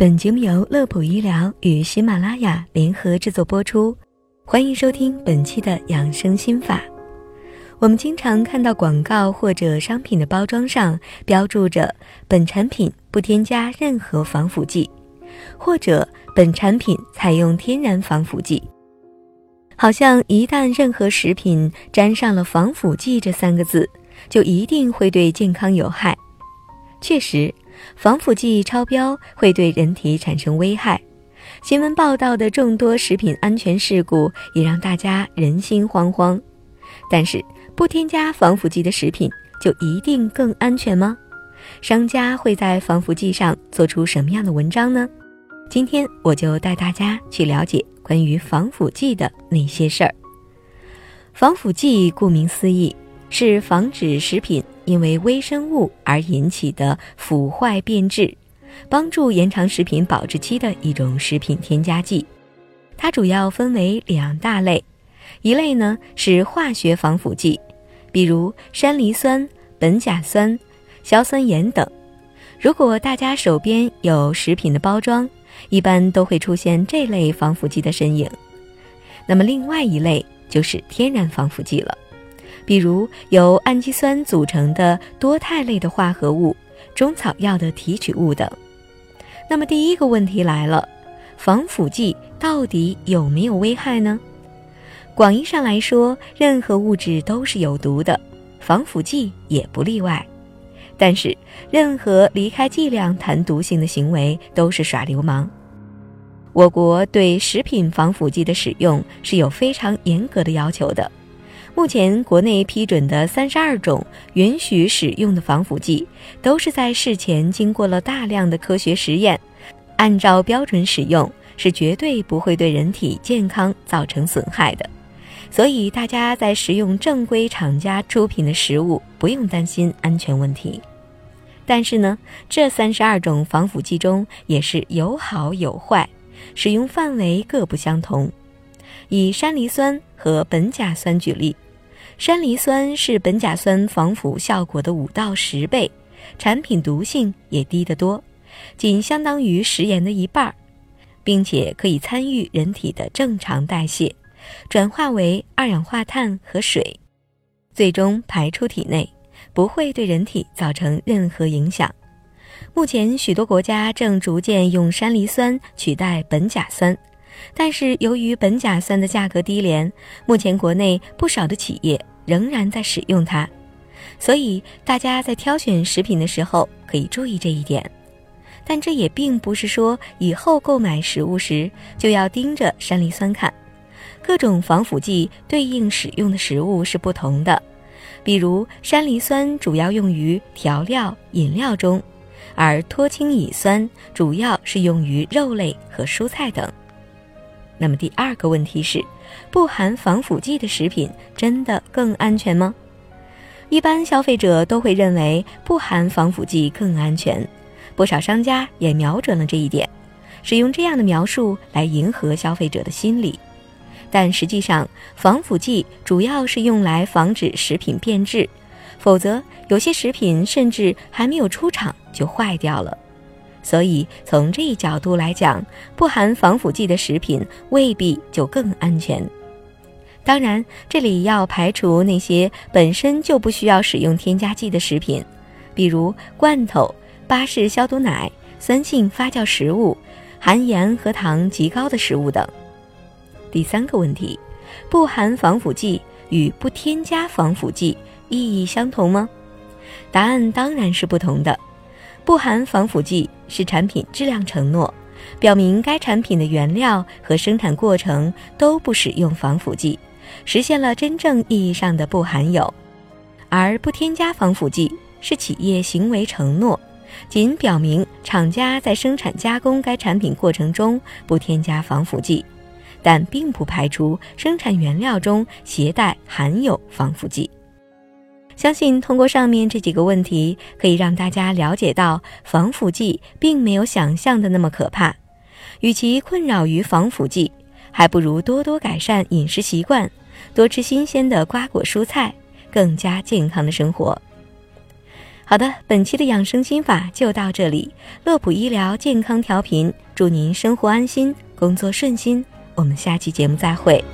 本节目由乐普医疗与喜马拉雅联合制作播出，欢迎收听本期的养生心法。我们经常看到广告或者商品的包装上标注着“本产品不添加任何防腐剂”，或者“本产品采用天然防腐剂”，好像一旦任何食品沾上了“防腐剂”这三个字，就一定会对健康有害。确实，防腐剂超标会对人体产生危害。新闻报道的众多食品安全事故也让大家人心惶惶。但是，不添加防腐剂的食品就一定更安全吗？商家会在防腐剂上做出什么样的文章呢？今天我就带大家去了解关于防腐剂的那些事儿。防腐剂顾名思义，是防止食品因为微生物而引起的腐坏变质，帮助延长食品保质期的一种食品添加剂。它主要分为两大类，一类呢是化学防腐剂。比如山梨酸、苯甲酸、硝酸盐等。如果大家手边有食品的包装，一般都会出现这类防腐剂的身影。那么，另外一类就是天然防腐剂了，比如由氨基酸组成的多肽类的化合物、中草药的提取物等。那么，第一个问题来了：防腐剂到底有没有危害呢？广义上来说，任何物质都是有毒的，防腐剂也不例外。但是，任何离开剂量谈毒性的行为都是耍流氓。我国对食品防腐剂的使用是有非常严格的要求的。目前，国内批准的三十二种允许使用的防腐剂，都是在事前经过了大量的科学实验，按照标准使用，是绝对不会对人体健康造成损害的。所以，大家在食用正规厂家出品的食物，不用担心安全问题。但是呢，这三十二种防腐剂中也是有好有坏，使用范围各不相同。以山梨酸和苯甲酸举例，山梨酸是苯甲酸防腐效果的五到十倍，产品毒性也低得多，仅相当于食盐的一半，并且可以参与人体的正常代谢。转化为二氧化碳和水，最终排出体内，不会对人体造成任何影响。目前，许多国家正逐渐用山梨酸取代苯甲酸，但是由于苯甲酸的价格低廉，目前国内不少的企业仍然在使用它。所以，大家在挑选食品的时候可以注意这一点。但这也并不是说以后购买食物时就要盯着山梨酸看。各种防腐剂对应使用的食物是不同的，比如山梨酸主要用于调料、饮料中，而脱氢乙酸主要是用于肉类和蔬菜等。那么第二个问题是，不含防腐剂的食品真的更安全吗？一般消费者都会认为不含防腐剂更安全，不少商家也瞄准了这一点，使用这样的描述来迎合消费者的心理。但实际上，防腐剂主要是用来防止食品变质，否则有些食品甚至还没有出厂就坏掉了。所以从这一角度来讲，不含防腐剂的食品未必就更安全。当然，这里要排除那些本身就不需要使用添加剂的食品，比如罐头、巴氏消毒奶、酸性发酵食物、含盐和糖极高的食物等。第三个问题，不含防腐剂与不添加防腐剂意义相同吗？答案当然是不同的。不含防腐剂是产品质量承诺，表明该产品的原料和生产过程都不使用防腐剂，实现了真正意义上的不含有；而不添加防腐剂是企业行为承诺，仅表明厂家在生产加工该产品过程中不添加防腐剂。但并不排除生产原料中携带含有防腐剂。相信通过上面这几个问题，可以让大家了解到防腐剂并没有想象的那么可怕。与其困扰于防腐剂，还不如多多改善饮食习惯，多吃新鲜的瓜果蔬菜，更加健康的生活。好的，本期的养生心法就到这里。乐普医疗健康调频，祝您生活安心，工作顺心。我们下期节目再会。